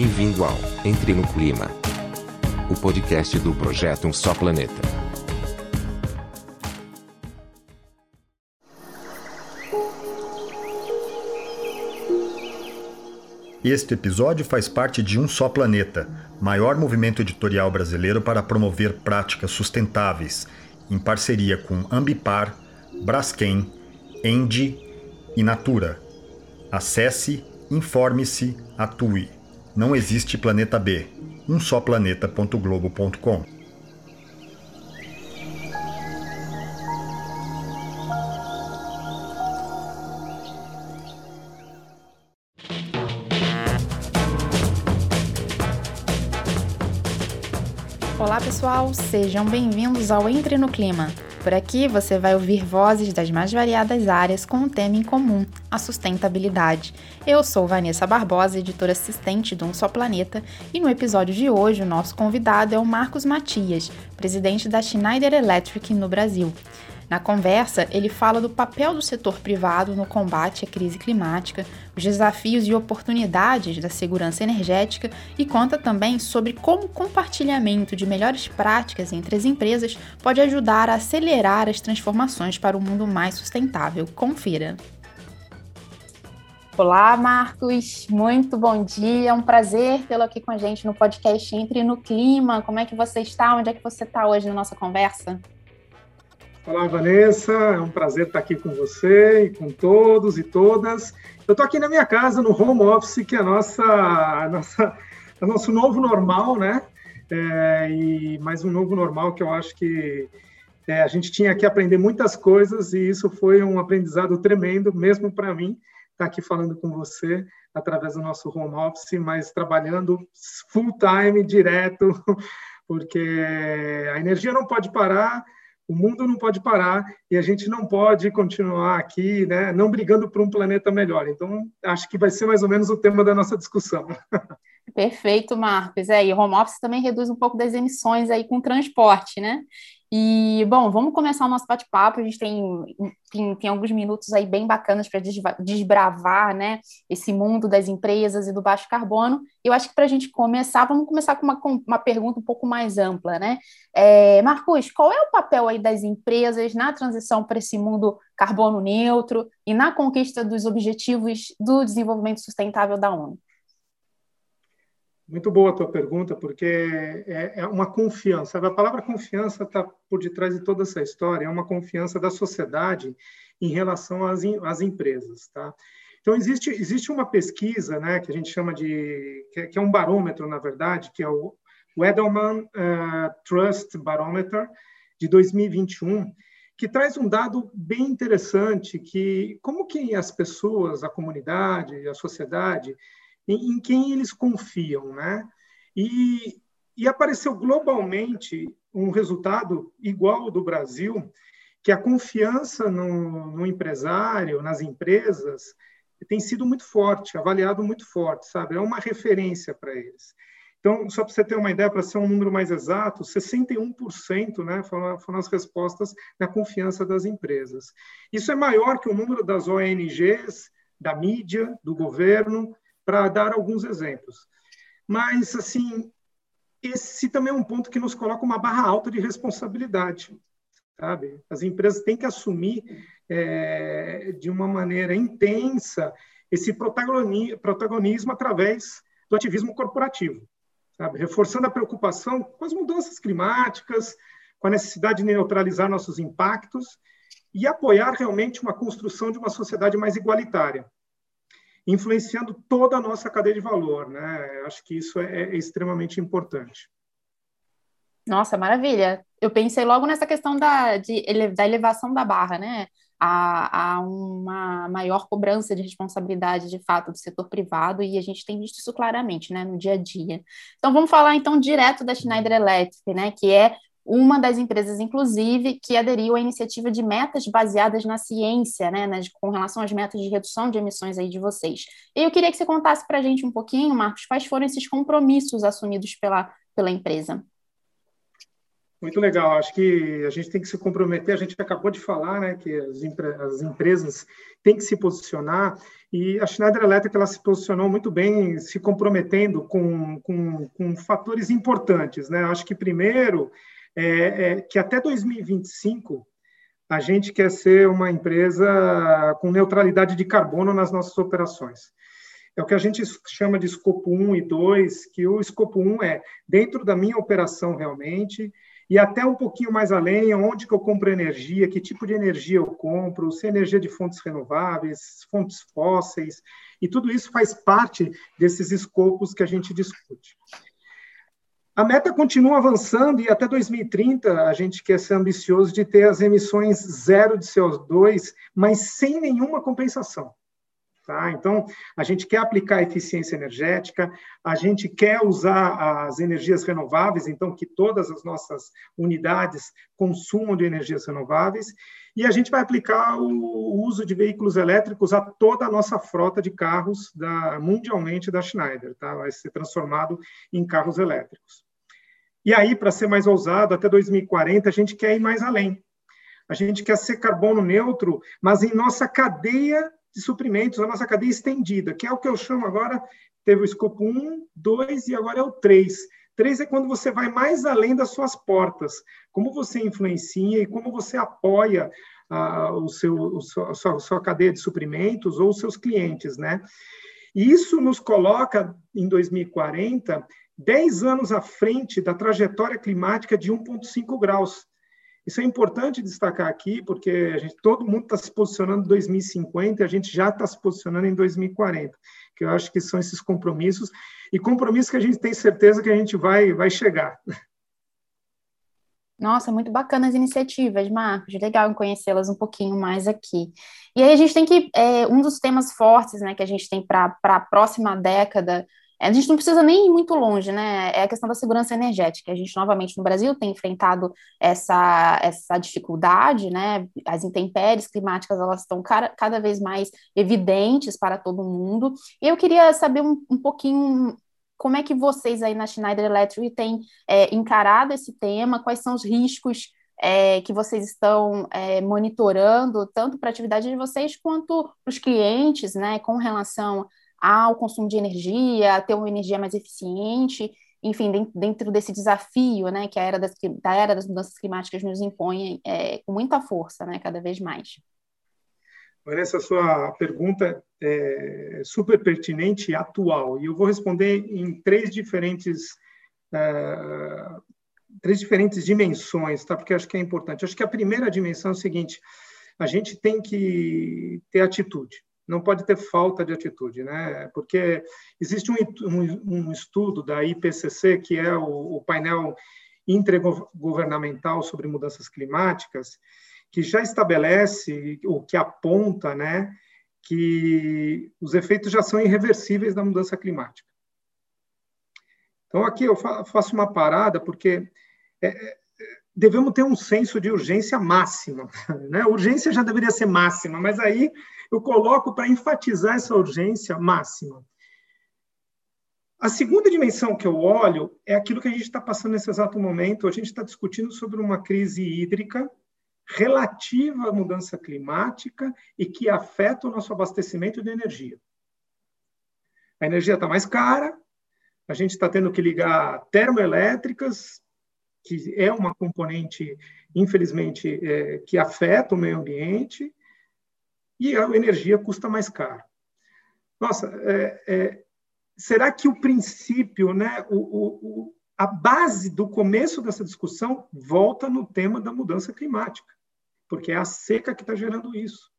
Bem-vindo ao Entre no Clima, o podcast do projeto Um Só Planeta. Este episódio faz parte de Um Só Planeta, maior movimento editorial brasileiro para promover práticas sustentáveis, em parceria com Ambipar, Braskem, Endi e Natura. Acesse, informe-se, atue. Não existe planeta B. Um só planeta.globo.com. Olá pessoal, sejam bem-vindos ao Entre no Clima. Por aqui você vai ouvir vozes das mais variadas áreas com um tema em comum, a sustentabilidade. Eu sou Vanessa Barbosa, editora assistente do Um Só Planeta, e no episódio de hoje o nosso convidado é o Marcos Matias, presidente da Schneider Electric no Brasil. Na conversa, ele fala do papel do setor privado no combate à crise climática, os desafios e oportunidades da segurança energética e conta também sobre como o compartilhamento de melhores práticas entre as empresas pode ajudar a acelerar as transformações para um mundo mais sustentável. Confira! Olá, Marcos, muito bom dia, é um prazer tê-lo aqui com a gente no podcast Entre no Clima. Como é que você está? Onde é que você está hoje na nossa conversa? Olá, Vanessa. É um prazer estar aqui com você e com todos e todas. Eu estou aqui na minha casa, no home office, que é a nossa, a nossa, o nosso novo normal, né? É, e mais um novo normal que eu acho que é, a gente tinha que aprender muitas coisas e isso foi um aprendizado tremendo, mesmo para mim, estar aqui falando com você através do nosso home office, mas trabalhando full time, direto, porque a energia não pode parar o mundo não pode parar e a gente não pode continuar aqui, né, não brigando por um planeta melhor. Então, acho que vai ser mais ou menos o tema da nossa discussão. Perfeito, Marcos. É, e o home office também reduz um pouco das emissões aí com transporte, né? E, bom, vamos começar o nosso bate-papo. A gente tem, tem, tem, alguns minutos aí bem bacanas para desbravar né, esse mundo das empresas e do baixo carbono. Eu acho que para a gente começar, vamos começar com uma, uma pergunta um pouco mais ampla, né? É, Marcos, qual é o papel aí das empresas na transição para esse mundo carbono neutro e na conquista dos objetivos do desenvolvimento sustentável da ONU? Muito boa a tua pergunta, porque é, é uma confiança. A palavra confiança está por detrás de toda essa história. É uma confiança da sociedade em relação às, às empresas, tá? Então existe existe uma pesquisa, né, que a gente chama de que é, que é um barômetro, na verdade, que é o Edelman uh, Trust Barometer de 2021, que traz um dado bem interessante que como que as pessoas, a comunidade, a sociedade em, em quem eles confiam, né? E, e apareceu globalmente um resultado igual ao do Brasil, que a confiança no, no, empresário, nas empresas, tem sido muito forte, avaliado muito forte, sabe? É uma referência para eles. Então, só para você ter uma ideia, para ser um número mais exato, 61% né, foram, foram as respostas na confiança das empresas. Isso é maior que o número das ONGs, da mídia, do governo, para dar alguns exemplos. Mas, assim, esse também é um ponto que nos coloca uma barra alta de responsabilidade, sabe? As empresas têm que assumir é, de uma maneira intensa esse protagonismo através do ativismo corporativo, sabe? Reforçando a preocupação com as mudanças climáticas, com a necessidade de neutralizar nossos impactos e apoiar realmente uma construção de uma sociedade mais igualitária influenciando toda a nossa cadeia de valor. Né? Acho que isso é, é extremamente importante. Nossa, maravilha. Eu pensei logo nessa questão da, de, da elevação da barra, né? A, a, uma maior cobrança de responsabilidade, de fato, do setor privado, e a gente tem visto isso claramente, né, no dia a dia. Então, vamos falar, então, direto da Schneider Electric, né, que é uma das empresas, inclusive, que aderiu à iniciativa de metas baseadas na ciência, né, nas, com relação às metas de redução de emissões aí de vocês. E eu queria que você contasse para a gente um pouquinho, Marcos, quais foram esses compromissos assumidos pela, pela empresa. Muito legal. Acho que a gente tem que se comprometer. A gente acabou de falar, né, que as, as empresas têm que se posicionar e a Schneider Electric ela se posicionou muito bem, se comprometendo com, com, com fatores importantes, né? Acho que primeiro é, é que até 2025 a gente quer ser uma empresa com neutralidade de carbono nas nossas operações. É o que a gente chama de escopo 1 e 2, que o escopo 1 é dentro da minha operação realmente, e até um pouquinho mais além, onde que eu compro energia, que tipo de energia eu compro, se é energia de fontes renováveis, fontes fósseis, e tudo isso faz parte desses escopos que a gente discute. A meta continua avançando e até 2030 a gente quer ser ambicioso de ter as emissões zero de CO2, mas sem nenhuma compensação. Tá? Então, a gente quer aplicar eficiência energética, a gente quer usar as energias renováveis, então que todas as nossas unidades consumam de energias renováveis, e a gente vai aplicar o uso de veículos elétricos a toda a nossa frota de carros da, mundialmente da Schneider, tá? vai ser transformado em carros elétricos. E aí, para ser mais ousado, até 2040 a gente quer ir mais além. A gente quer ser carbono neutro, mas em nossa cadeia de suprimentos, a nossa cadeia estendida, que é o que eu chamo agora, teve o escopo 1, 2 e agora é o 3. 3 é quando você vai mais além das suas portas, como você influencia e como você apoia uh, o seu, o a sua, sua cadeia de suprimentos ou os seus clientes, né? Isso nos coloca, em 2040, 10 anos à frente da trajetória climática de 1,5 graus. Isso é importante destacar aqui, porque gente, todo mundo está se posicionando em 2050 e a gente já está se posicionando em 2040, que eu acho que são esses compromissos, e compromissos que a gente tem certeza que a gente vai, vai chegar. Nossa, muito bacana as iniciativas, Marcos. Legal conhecê-las um pouquinho mais aqui. E aí a gente tem que. É, um dos temas fortes né, que a gente tem para a próxima década a gente não precisa nem ir muito longe, né? É a questão da segurança energética. A gente, novamente, no Brasil, tem enfrentado essa, essa dificuldade, né? As intempéries climáticas, elas estão cada, vez mais evidentes para todo mundo. E eu queria saber um, um pouquinho como é que vocês aí na Schneider Electric têm é, encarado esse tema, quais são os riscos é, que vocês estão é, monitorando, tanto para a atividade de vocês quanto para os clientes, né, com relação ao consumo de energia, ter uma energia mais eficiente, enfim, dentro desse desafio, né, que a era das, da era das mudanças climáticas nos impõe é, com muita força, né, cada vez mais. Vanessa, sua pergunta é super pertinente e atual, e eu vou responder em três diferentes uh, três diferentes dimensões, tá? Porque acho que é importante. Acho que a primeira dimensão é o seguinte: a gente tem que ter atitude não pode ter falta de atitude, né? Porque existe um, um, um estudo da IPCC, que é o, o painel intergovernamental sobre mudanças climáticas, que já estabelece, o que aponta, né, que os efeitos já são irreversíveis da mudança climática. Então, aqui eu faço uma parada, porque é, é, devemos ter um senso de urgência máxima. Né? Urgência já deveria ser máxima, mas aí eu coloco para enfatizar essa urgência máxima. A segunda dimensão que eu olho é aquilo que a gente está passando nesse exato momento. A gente está discutindo sobre uma crise hídrica relativa à mudança climática e que afeta o nosso abastecimento de energia. A energia está mais cara, a gente está tendo que ligar termoelétricas, que é uma componente, infelizmente, é, que afeta o meio ambiente, e a energia custa mais caro. Nossa, é, é, será que o princípio, né, o, o, a base do começo dessa discussão volta no tema da mudança climática, porque é a seca que está gerando isso.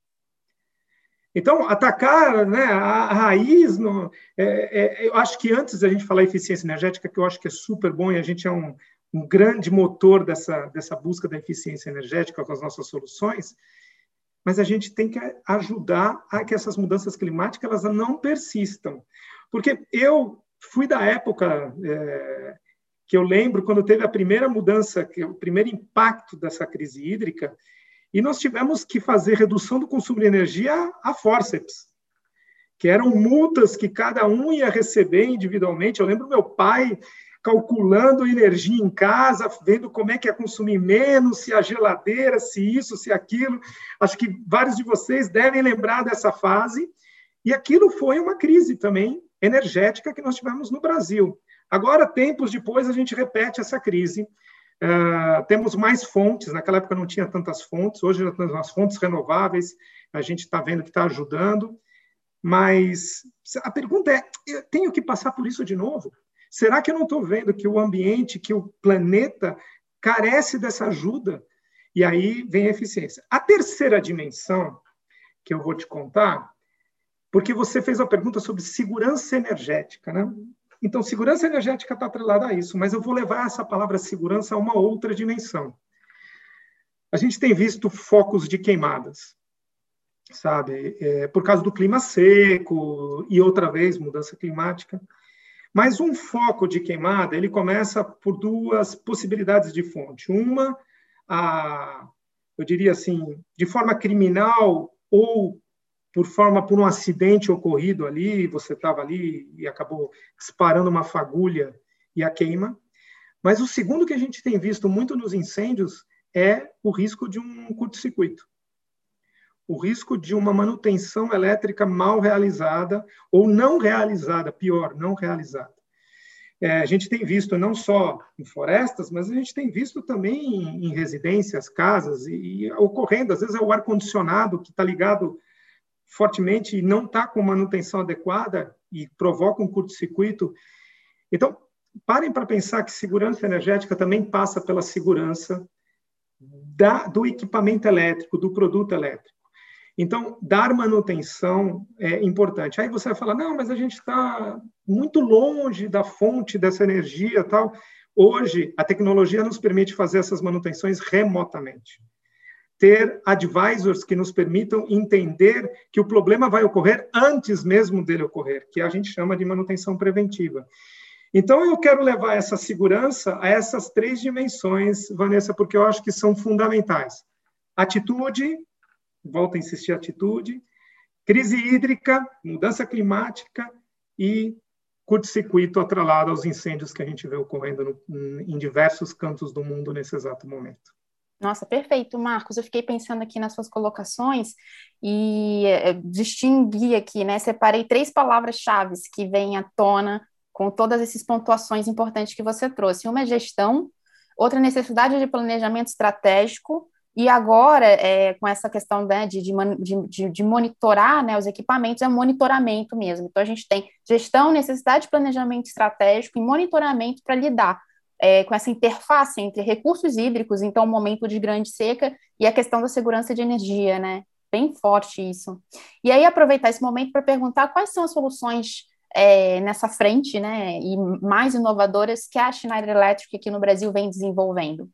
Então, atacar né, a, raiz, no, é, é, eu acho que antes da gente falar eficiência energética, que eu acho que é super bom e a gente é um, um grande motor dessa, dessa busca da eficiência energética com as nossas soluções, mas a gente tem que ajudar a que essas mudanças climáticas elas não persistam. Porque eu fui da época é, que eu lembro quando teve a primeira mudança, que o primeiro impacto dessa crise hídrica, e nós tivemos que fazer redução do consumo de energia a forceps, que eram multas que cada um ia receber individualmente. Eu lembro meu pai calculando energia em casa, vendo como é que é consumir menos, se a geladeira, se isso, se aquilo. Acho que vários de vocês devem lembrar dessa fase. E aquilo foi uma crise também energética que nós tivemos no Brasil. Agora, tempos depois, a gente repete essa crise. Uh, temos mais fontes, naquela época não tinha tantas fontes, hoje já temos as fontes renováveis, a gente está vendo que está ajudando, mas a pergunta é: eu tenho que passar por isso de novo? Será que eu não estou vendo que o ambiente, que o planeta carece dessa ajuda? E aí vem a eficiência. A terceira dimensão que eu vou te contar, porque você fez uma pergunta sobre segurança energética, né? Então, segurança energética está atrelada a isso, mas eu vou levar essa palavra segurança a uma outra dimensão. A gente tem visto focos de queimadas, sabe? É, por causa do clima seco e outra vez mudança climática. Mas um foco de queimada, ele começa por duas possibilidades de fonte. Uma, a, eu diria assim, de forma criminal ou por forma por um acidente ocorrido ali, você estava ali e acabou disparando uma fagulha e a queima. Mas o segundo que a gente tem visto muito nos incêndios é o risco de um curto-circuito. O risco de uma manutenção elétrica mal realizada ou não realizada, pior, não realizada. É, a gente tem visto não só em florestas, mas a gente tem visto também em, em residências, casas, e, e, ocorrendo, às vezes é o ar-condicionado que está ligado fortemente e não está com manutenção adequada e provoca um curto-circuito. Então, parem para pensar que segurança energética também passa pela segurança da, do equipamento elétrico, do produto elétrico. Então, dar manutenção é importante. Aí você vai falar, não, mas a gente está muito longe da fonte dessa energia tal. Hoje, a tecnologia nos permite fazer essas manutenções remotamente ter advisors que nos permitam entender que o problema vai ocorrer antes mesmo dele ocorrer, que a gente chama de manutenção preventiva. Então, eu quero levar essa segurança a essas três dimensões, Vanessa, porque eu acho que são fundamentais. Atitude, volto a insistir, atitude, crise hídrica, mudança climática e curto-circuito atrelado aos incêndios que a gente vê ocorrendo no, em diversos cantos do mundo nesse exato momento. Nossa, perfeito, Marcos. Eu fiquei pensando aqui nas suas colocações e é, distingui aqui, né? Separei três palavras-chave que vêm à tona com todas essas pontuações importantes que você trouxe. Uma é gestão, outra necessidade de planejamento estratégico, e agora, é, com essa questão né, de, de, de, de, monitorar né, os equipamentos, é monitoramento mesmo. Então, a gente tem gestão, necessidade de planejamento estratégico e monitoramento para lidar é, com essa interface entre recursos hídricos, então, o momento de grande seca, e a questão da segurança de energia, né? Bem forte isso. E aí, aproveitar esse momento para perguntar quais são as soluções é, nessa frente, né, e mais inovadoras que a Schneider Electric aqui no Brasil vem desenvolvendo.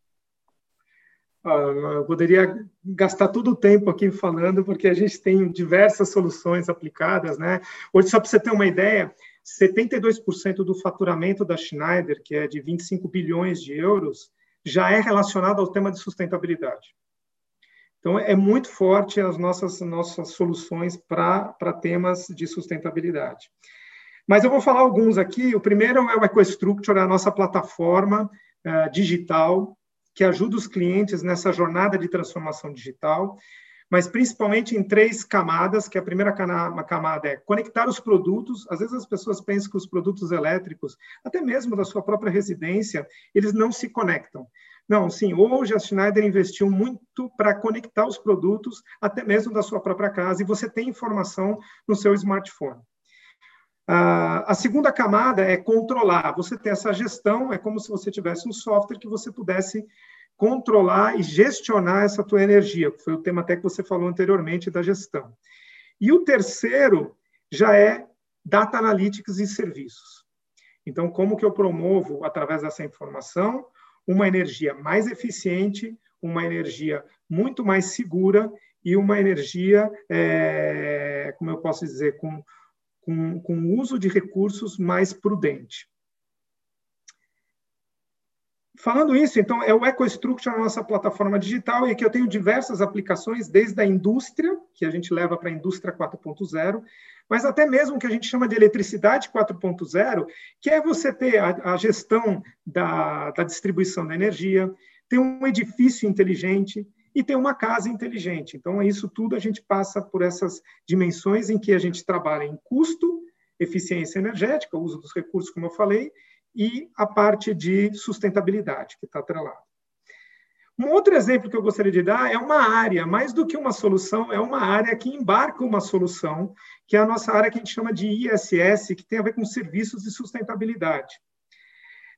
Eu poderia gastar todo o tempo aqui falando, porque a gente tem diversas soluções aplicadas, né? Hoje, só para você ter uma ideia, 72% do faturamento da Schneider, que é de 25 bilhões de euros, já é relacionado ao tema de sustentabilidade. Então, é muito forte as nossas, nossas soluções para temas de sustentabilidade. Mas eu vou falar alguns aqui. O primeiro é o EcoStructure, a nossa plataforma uh, digital que ajuda os clientes nessa jornada de transformação digital mas principalmente em três camadas, que a primeira camada é conectar os produtos. Às vezes as pessoas pensam que os produtos elétricos, até mesmo da sua própria residência, eles não se conectam. Não, sim, hoje a Schneider investiu muito para conectar os produtos, até mesmo da sua própria casa, e você tem informação no seu smartphone. A segunda camada é controlar. Você tem essa gestão, é como se você tivesse um software que você pudesse controlar e gestionar essa tua energia, que foi o tema até que você falou anteriormente da gestão. E o terceiro já é data analytics e serviços. Então, como que eu promovo através dessa informação uma energia mais eficiente, uma energia muito mais segura e uma energia, é, como eu posso dizer, com, com, com uso de recursos mais prudente. falando isso, então, é o EcoStructure, a nossa plataforma digital, e que eu tenho diversas aplicações, desde a indústria, que a gente leva para a indústria 4.0, mas até mesmo que a gente chama de eletricidade 4.0, que é você ter a, a gestão da, da distribuição da energia, ter um edifício inteligente e ter uma casa inteligente. Então, isso tudo a gente passa por essas dimensões em que a gente trabalha em custo, eficiência energética, uso dos recursos, como eu falei, e a parte de sustentabilidade, que está atrelada. Um outro exemplo que eu gostaria de dar é uma área, mais do que uma solução, é uma área que embarca uma solução, que é a nossa área que a gente chama de ISS, que tem a ver com serviços de sustentabilidade.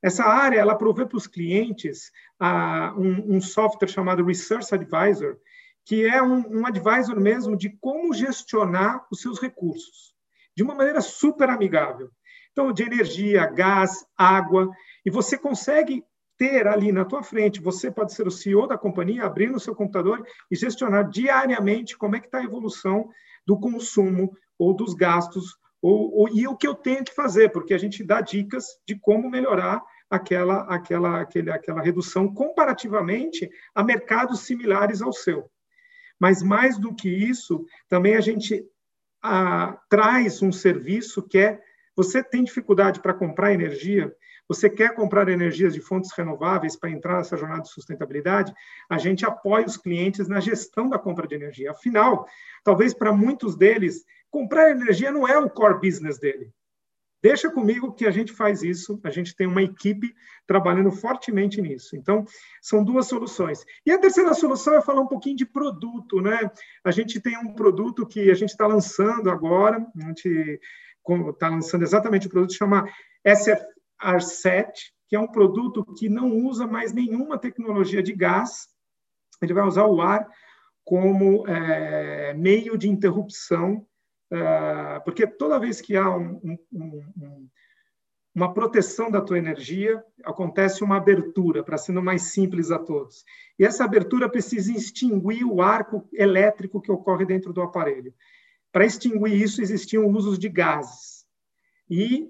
Essa área, ela provê para os clientes uh, um, um, software chamado Research Advisor, que é um, um advisor mesmo de como gestionar os seus recursos, de uma maneira super amigável. Então, de energia, gás, água, e você consegue ter ali na tua frente, você pode ser o CEO da companhia, abrir no seu computador e gestionar diariamente como é que está a evolução do consumo ou dos gastos ou, ou, e o que eu tenho que fazer, porque a gente dá dicas de como melhorar aquela, aquela, aquele, aquela redução comparativamente a mercados similares ao seu. Mas mais do que isso, também a gente ah, traz um serviço que é você tem dificuldade para comprar energia, você quer comprar energias de fontes renováveis para entrar nessa jornada de sustentabilidade? A gente apoia os clientes na gestão da compra de energia. Afinal, talvez para muitos deles, comprar energia não é o core business dele. Deixa comigo que a gente faz isso, a gente tem uma equipe trabalhando fortemente nisso. Então, são duas soluções. E a terceira solução é falar um pouquinho de produto, né? A gente tem um produto que a gente está lançando agora, a gente está lançando exatamente o produto, chama SF R7, que é um produto que não usa mais nenhuma tecnologia de gás, ele vai usar o ar como é, meio de interrupção, porque toda vez que há um, um, um, uma proteção da tua energia, acontece uma abertura, para sendo mais simples a todos. E essa abertura precisa extinguir o arco elétrico que ocorre dentro do aparelho. Para extinguir isso, existiam usos de gases. E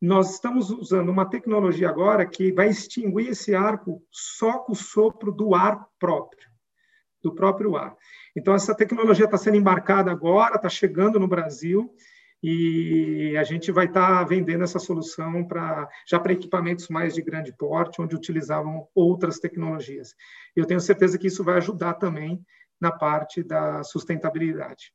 nós estamos usando uma tecnologia agora que vai extinguir esse arco só com o sopro do ar próprio, do próprio ar. Então, essa tecnologia está sendo embarcada agora, está chegando no Brasil, e a gente vai estar tá vendendo essa solução para já para equipamentos mais de grande porte, onde utilizavam outras tecnologias. Eu tenho certeza que isso vai ajudar também na parte da sustentabilidade.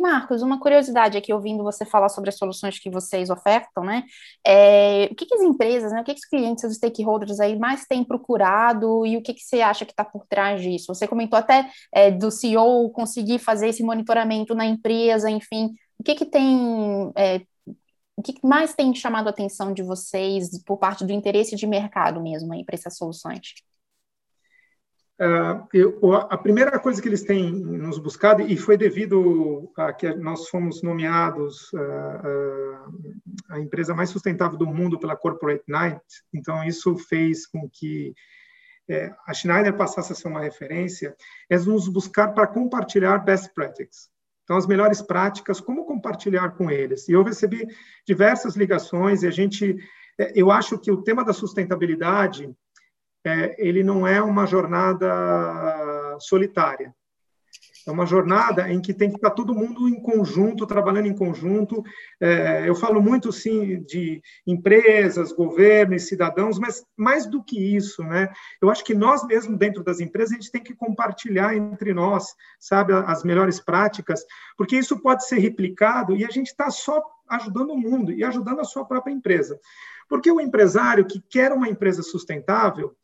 Marcos, uma curiosidade aqui, ouvindo você falar sobre as soluções que vocês ofertam, né? É, o que, que, as empresas, né, o que, que os clientes, os stakeholders aí mais têm procurado e o que, que você acha que está por trás disso? Você comentou até é, do CEO conseguir fazer esse monitoramento na empresa, enfim. O que, que tem. É, o que mais tem chamado a atenção de vocês por parte do interesse de mercado mesmo aí para essas soluções? Uh, eu, a primeira coisa que eles têm nos buscado, e foi devido a que nós fomos nomeados uh, uh, a empresa mais sustentável do mundo pela Corporate Night, então isso fez com que é, a Schneider passasse a ser uma referência, é nos buscar para compartilhar best practices. Então, as melhores práticas, como compartilhar com eles. E eu recebi diversas ligações, e a gente, é, eu acho que o tema da sustentabilidade, é, ele não é uma jornada solitária. É uma jornada em que tem que estar todo mundo em conjunto, trabalhando em conjunto. É, eu falo muito, sim, de empresas, governos, cidadãos, mas mais do que isso, né? Eu acho que nós mesmos, dentro das empresas, a gente tem que compartilhar entre nós, sabe, as melhores práticas, porque isso pode ser replicado e a gente está só ajudando o mundo e ajudando a sua própria empresa. Porque o empresário que quer uma empresa sustentável,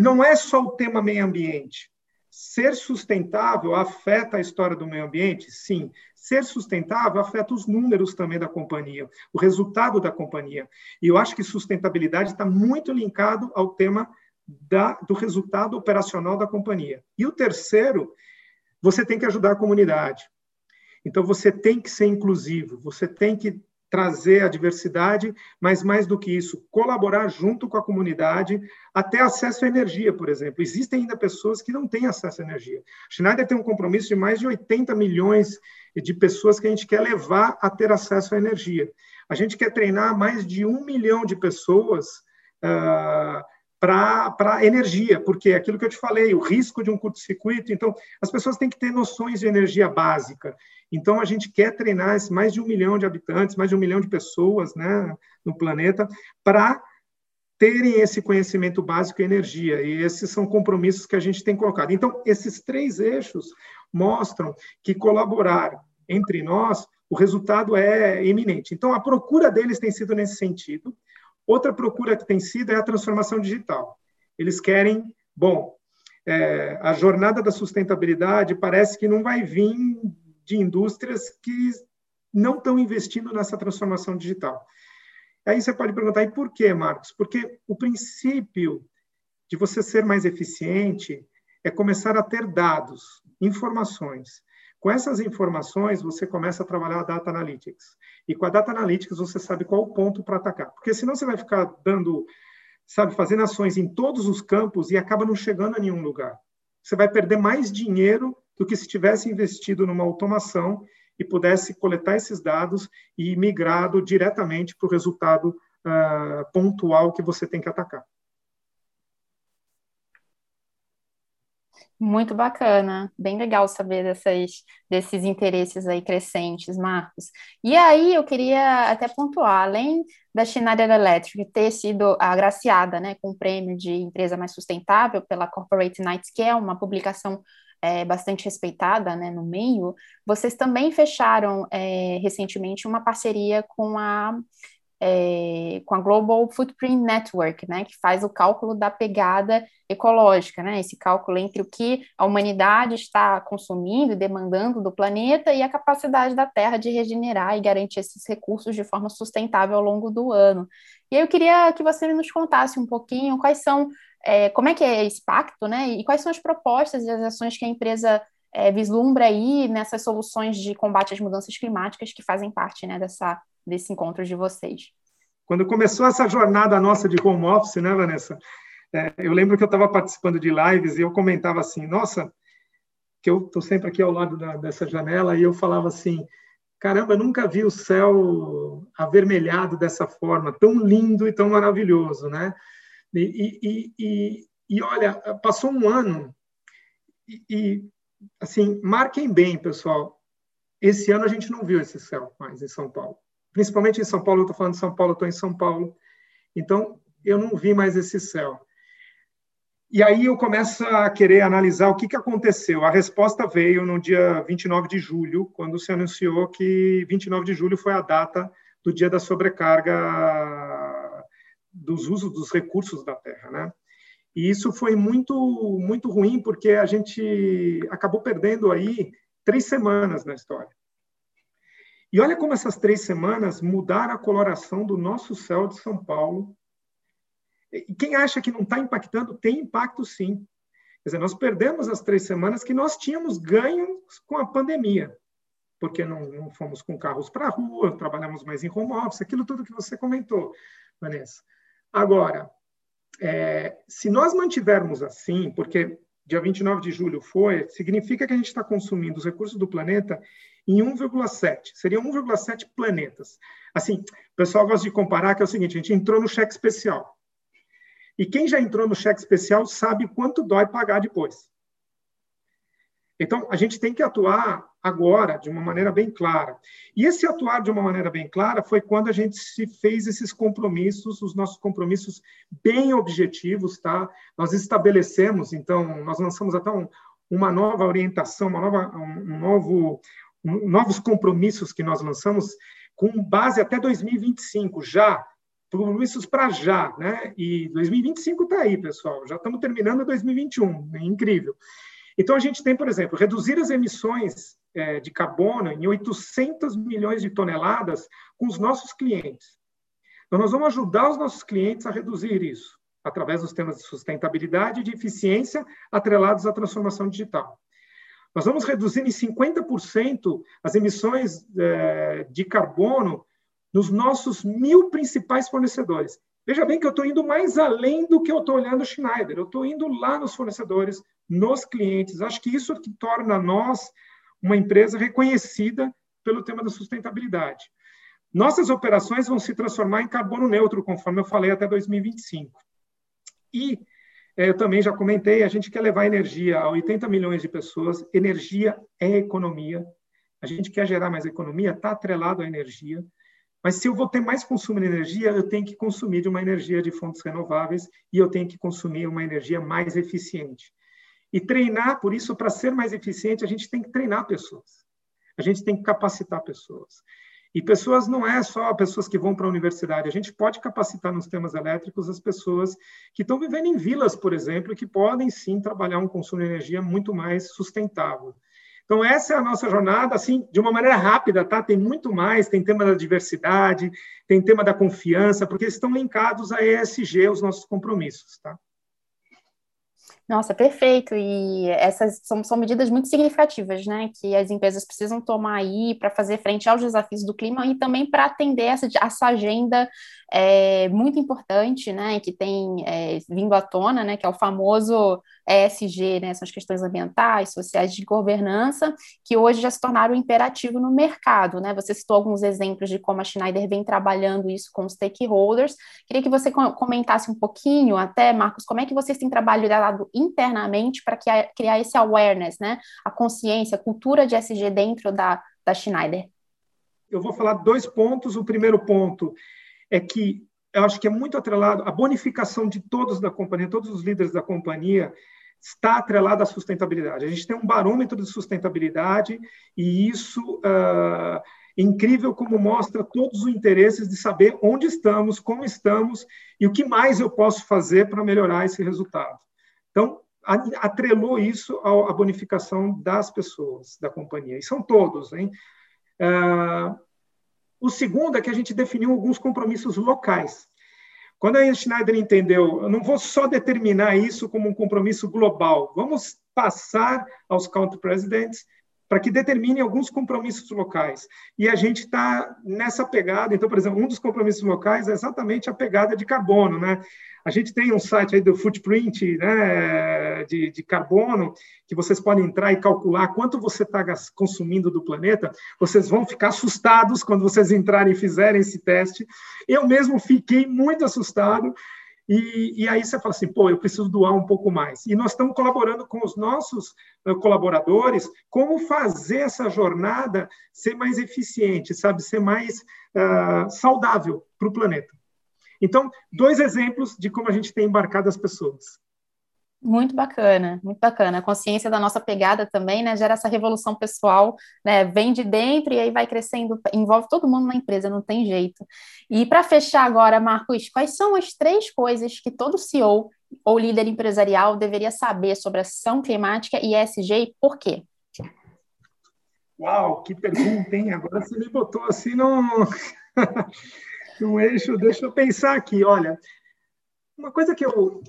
não é só o tema meio ambiente. Ser sustentável afeta a história do meio ambiente? Sim. Ser sustentável afeta os números também da companhia, o resultado da companhia. E eu acho que sustentabilidade está muito linkado ao tema da, do resultado operacional da companhia. E o terceiro, você tem que ajudar a comunidade. Então, você tem que ser inclusivo, você tem que trazer a diversidade, mas mais do que isso, colaborar junto com a comunidade, até acesso à energia, por exemplo. Existem ainda pessoas que não têm acesso à energia. Schneider tem um compromisso de mais de 80 milhões de pessoas que a gente quer levar a ter acesso à energia. A gente quer treinar mais de um milhão de pessoas uh, para energia, porque é aquilo que eu te falei, o risco de um curto-circuito. Então, as pessoas têm que ter noções de energia básica. Então, a gente quer treinar mais de um milhão de habitantes, mais de um milhão de pessoas né, no planeta, para terem esse conhecimento básico em energia. E esses são compromissos que a gente tem colocado. Então, esses três eixos mostram que colaborar entre nós, o resultado é eminente. Então, a procura deles tem sido nesse sentido. Outra procura que tem sido é a transformação digital. Eles querem, bom, é, a jornada da sustentabilidade parece que não vai vir de indústrias que não estão investindo nessa transformação digital. Aí você pode perguntar, e por quê, Marcos? Porque o princípio de você ser mais eficiente é começar a ter dados, informações. Com essas informações, você começa a trabalhar a Data Analytics. E com a Data Analytics, você sabe qual o ponto para atacar. Porque senão você vai ficar dando, sabe, fazendo ações em todos os campos e acaba não chegando a nenhum lugar. Você vai perder mais dinheiro do que se tivesse investido numa automação e pudesse coletar esses dados e migrado diretamente para o resultado uh, pontual que você tem que atacar. Muito bacana, bem legal saber dessas, desses interesses aí crescentes, Marcos. E aí eu queria até pontuar, além da Schneider Electric ter sido agraciada né, com o prêmio de empresa mais sustentável pela Corporate Knights, que é uma publicação é, bastante respeitada né, no meio, vocês também fecharam é, recentemente uma parceria com a é, com a Global Footprint Network, né, que faz o cálculo da pegada ecológica, né, esse cálculo entre o que a humanidade está consumindo e demandando do planeta e a capacidade da Terra de regenerar e garantir esses recursos de forma sustentável ao longo do ano. E eu queria que você nos contasse um pouquinho quais são, é, como é que é esse pacto, né, e quais são as propostas e as ações que a empresa é, vislumbra aí nessas soluções de combate às mudanças climáticas que fazem parte, né, dessa desse encontro de vocês. Quando começou essa jornada nossa de home office, né, Vanessa? É, eu lembro que eu estava participando de lives e eu comentava assim, nossa, que eu estou sempre aqui ao lado da, dessa janela e eu falava assim, caramba, nunca vi o céu avermelhado dessa forma, tão lindo e tão maravilhoso, né? E, e, e, e olha, passou um ano e, assim, marquem bem, pessoal, esse ano a gente não viu esse céu mais em São Paulo principalmente em São Paulo, eu estou falando de São Paulo, estou em São Paulo, então eu não vi mais esse céu. E aí eu começo a querer analisar o que, que aconteceu. A resposta veio no dia 29 de julho, quando se anunciou que 29 de julho foi a data do dia da sobrecarga dos usos dos recursos da Terra, né? E isso foi muito muito ruim porque a gente acabou perdendo aí três semanas na história. E olha como essas três semanas mudaram a coloração do nosso céu de São Paulo. E quem acha que não está impactando, tem impacto sim. Quer dizer, nós perdemos as três semanas que nós tínhamos ganhos com a pandemia, porque não, não fomos com carros para a rua, trabalhamos mais em home office, aquilo tudo que você comentou, Vanessa. Agora, é, se nós mantivermos assim, porque dia 29 de julho foi, significa que a gente está consumindo os recursos do planeta em 1,7. Seriam 1,7 planetas. Assim, o pessoal gosta de comparar que é o seguinte, a gente entrou no cheque especial. E quem já entrou no cheque especial sabe quanto dói pagar depois. Então, a gente tem que atuar agora de uma maneira bem clara. E esse atuar de uma maneira bem clara foi quando a gente se fez esses compromissos, os nossos compromissos bem objetivos, tá? Nós estabelecemos, então, nós lançamos até um, uma nova orientação, uma nova, um novo, um, novos compromissos que nós lançamos com base até 2025, já compromissos para já, né? E 2025 está aí, pessoal. Já estamos terminando 2021, é incrível. Então, a gente tem, por exemplo, reduzir as emissões é, de carbono em 800 milhões de toneladas com os nossos clientes. Então, nós vamos ajudar os nossos clientes a reduzir isso, através dos temas de sustentabilidade e de eficiência atrelados à transformação digital. Nós vamos reduzir em 50% as emissões é, de carbono nos nossos mil principais fornecedores. Veja bem que eu estou indo mais além do que eu estou olhando Schneider, eu estou indo lá nos fornecedores, nos clientes. Acho que isso que torna nós uma empresa reconhecida pelo tema da sustentabilidade. Nossas operações vão se transformar em carbono neutro, conforme eu falei, até 2025. E eu também já comentei, a gente quer levar energia a 80 milhões de pessoas. Energia é economia. A gente quer gerar mais economia, está atrelado à energia. Mas se eu vou ter mais consumo de energia, eu tenho que consumir de uma energia de fontes renováveis e eu tenho que consumir uma energia mais eficiente. E treinar, por isso, para ser mais eficiente, a gente tem que treinar pessoas. A gente tem que capacitar pessoas. E pessoas não é só pessoas que vão para a universidade, a gente pode capacitar nos temas elétricos as pessoas que estão vivendo em vilas, por exemplo, que podem sim trabalhar um consumo de energia muito mais sustentável. Então, essa é a nossa jornada, assim, de uma maneira rápida, tá? Tem muito mais, tem tema da diversidade, tem tema da confiança, porque estão linkados a ESG, os nossos compromissos, tá? Nossa, perfeito. E essas são, são medidas muito significativas, né? Que as empresas precisam tomar aí para fazer frente aos desafios do clima e também para atender essa, essa agenda é, muito importante, né? Que tem é, vindo à tona, né? Que é o famoso ESG, né? São as questões ambientais, sociais de governança, que hoje já se tornaram imperativo no mercado, né? Você citou alguns exemplos de como a Schneider vem trabalhando isso com os stakeholders. Queria que você comentasse um pouquinho, até, Marcos, como é que vocês têm trabalhado internamente para criar esse awareness, né? A consciência, a cultura de SG dentro da, da Schneider. Eu vou falar dois pontos. O primeiro ponto é que eu acho que é muito atrelado a bonificação de todos da companhia, todos os líderes da companhia está atrelada à sustentabilidade. A gente tem um barômetro de sustentabilidade e isso uh, incrível como mostra todos os interesses de saber onde estamos, como estamos e o que mais eu posso fazer para melhorar esse resultado. Então, atrelou isso à bonificação das pessoas da companhia. E são todos, hein? Uh, o segundo é que a gente definiu alguns compromissos locais. Quando a Schneider entendeu, eu não vou só determinar isso como um compromisso global, vamos passar aos country presidents para que determinem alguns compromissos locais. E a gente está nessa pegada. Então, por exemplo, um dos compromissos locais é exatamente a pegada de carbono, né? A gente tem um site aí do footprint né, de, de carbono, que vocês podem entrar e calcular quanto você está consumindo do planeta. Vocês vão ficar assustados quando vocês entrarem e fizerem esse teste. Eu mesmo fiquei muito assustado. E, e, aí você fala assim, pô, eu preciso doar um pouco mais. E nós estamos colaborando com os nossos uh, colaboradores como fazer essa jornada ser mais eficiente, sabe, ser mais uh, saudável para o planeta. Então, dois exemplos de como a gente tem embarcado as pessoas. Muito bacana, muito bacana. A consciência da nossa pegada também, né? Gera essa revolução pessoal, né? Vem de dentro e aí vai crescendo, envolve todo mundo na empresa, não tem jeito. E para fechar agora, Marcos, quais são as três coisas que todo CEO ou líder empresarial deveria saber sobre ação climática e ESG e por quê? Uau, que pergunta, hein? Agora você me botou assim no. um eixo, deixa eu pensar aqui. Olha, uma coisa que eu,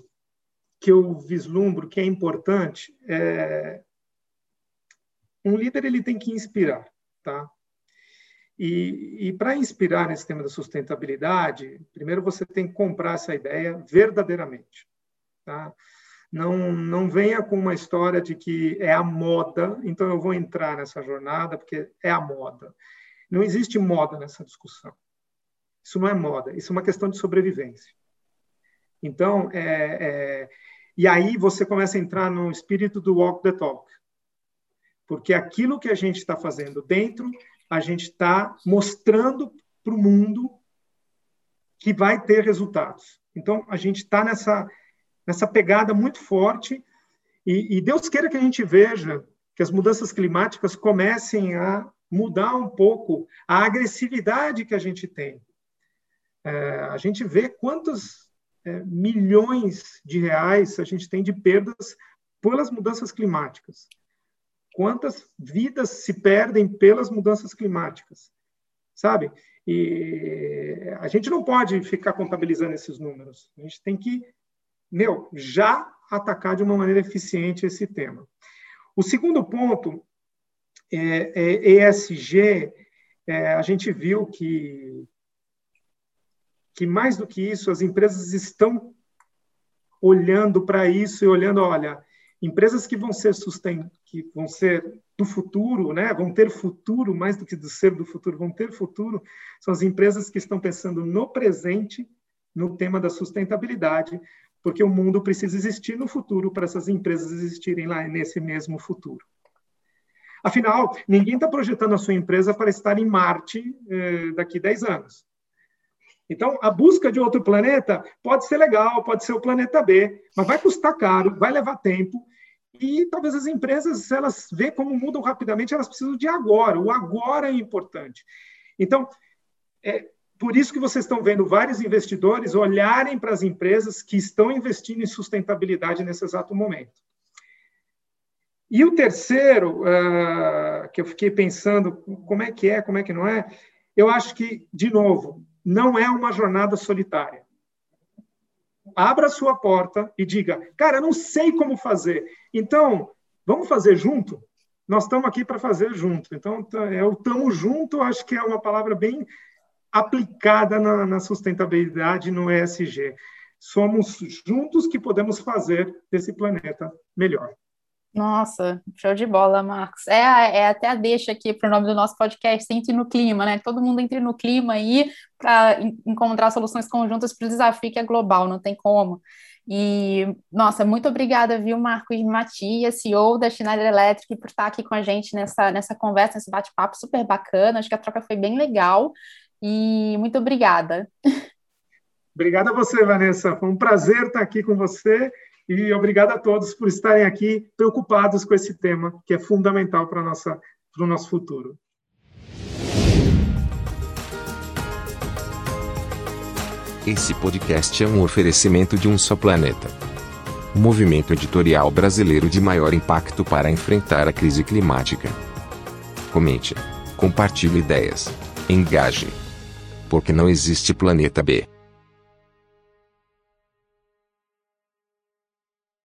que eu vislumbro que é importante é um líder ele tem que inspirar, tá? E, e para inspirar nesse tema da sustentabilidade, primeiro você tem que comprar essa ideia verdadeiramente, tá? Não, não venha com uma história de que é a moda, então eu vou entrar nessa jornada porque é a moda. Não existe moda nessa discussão. Isso não é moda, isso é uma questão de sobrevivência. Então, é, é, e aí você começa a entrar no espírito do walk the talk. Porque aquilo que a gente está fazendo dentro, a gente está mostrando para o mundo que vai ter resultados. Então, a gente está nessa, nessa pegada muito forte e, e Deus queira que a gente veja que as mudanças climáticas comecem a mudar um pouco a agressividade que a gente tem. É, a gente vê quantos é, milhões de reais a gente tem de perdas pelas mudanças climáticas. Quantas vidas se perdem pelas mudanças climáticas, sabe? E a gente não pode ficar contabilizando esses números. A gente tem que, meu, já atacar de uma maneira eficiente esse tema. O segundo ponto é, é ESG. É, a gente viu que que mais do que isso, as empresas estão olhando para isso e olhando, olha, empresas que vão ser susten que vão ser do futuro, né, vão ter futuro mais do que do ser do futuro, vão ter futuro, são as empresas que estão pensando no presente, no tema da sustentabilidade, porque o mundo precisa existir no futuro para essas empresas existirem lá nesse mesmo futuro. Afinal, ninguém está projetando a sua empresa para estar em Marte eh, daqui a 10 anos. Então, a busca de outro planeta pode ser legal, pode ser o planeta B, mas vai custar caro, vai levar tempo. E talvez as empresas, elas vê como mudam rapidamente, elas precisam de agora. O agora é importante. Então, é, por isso que vocês estão vendo vários investidores olharem para as empresas que estão investindo em sustentabilidade nesse exato momento. E o terceiro, uh, que eu fiquei pensando, como é que é, como é que não é, eu acho que, de novo, não é uma jornada solitária. Abra sua porta e diga, cara, eu não sei como fazer. Então, vamos fazer junto? Nós estamos aqui para fazer junto. Então, é o tamo junto, acho que é uma palavra bem aplicada na, na sustentabilidade no ESG. Somos juntos que podemos fazer desse planeta melhor. Nossa, show de bola, Marcos. É, é até a deixa aqui para o nome do nosso podcast, Entre no Clima, né? Todo mundo entre no clima aí para encontrar soluções conjuntas para o desafio que é global, não tem como. E, nossa, muito obrigada, viu, Marcos Matias, CEO da Schneider Electric, por estar aqui com a gente nessa, nessa conversa, nesse bate-papo super bacana. Acho que a troca foi bem legal. E muito obrigada. Obrigada a você, Vanessa. Foi um prazer estar aqui com você e obrigado a todos por estarem aqui preocupados com esse tema que é fundamental para, nossa, para o nosso futuro. Esse podcast é um oferecimento de um só planeta. O movimento editorial brasileiro de maior impacto para enfrentar a crise climática. Comente, compartilhe ideias, engaje porque não existe planeta B.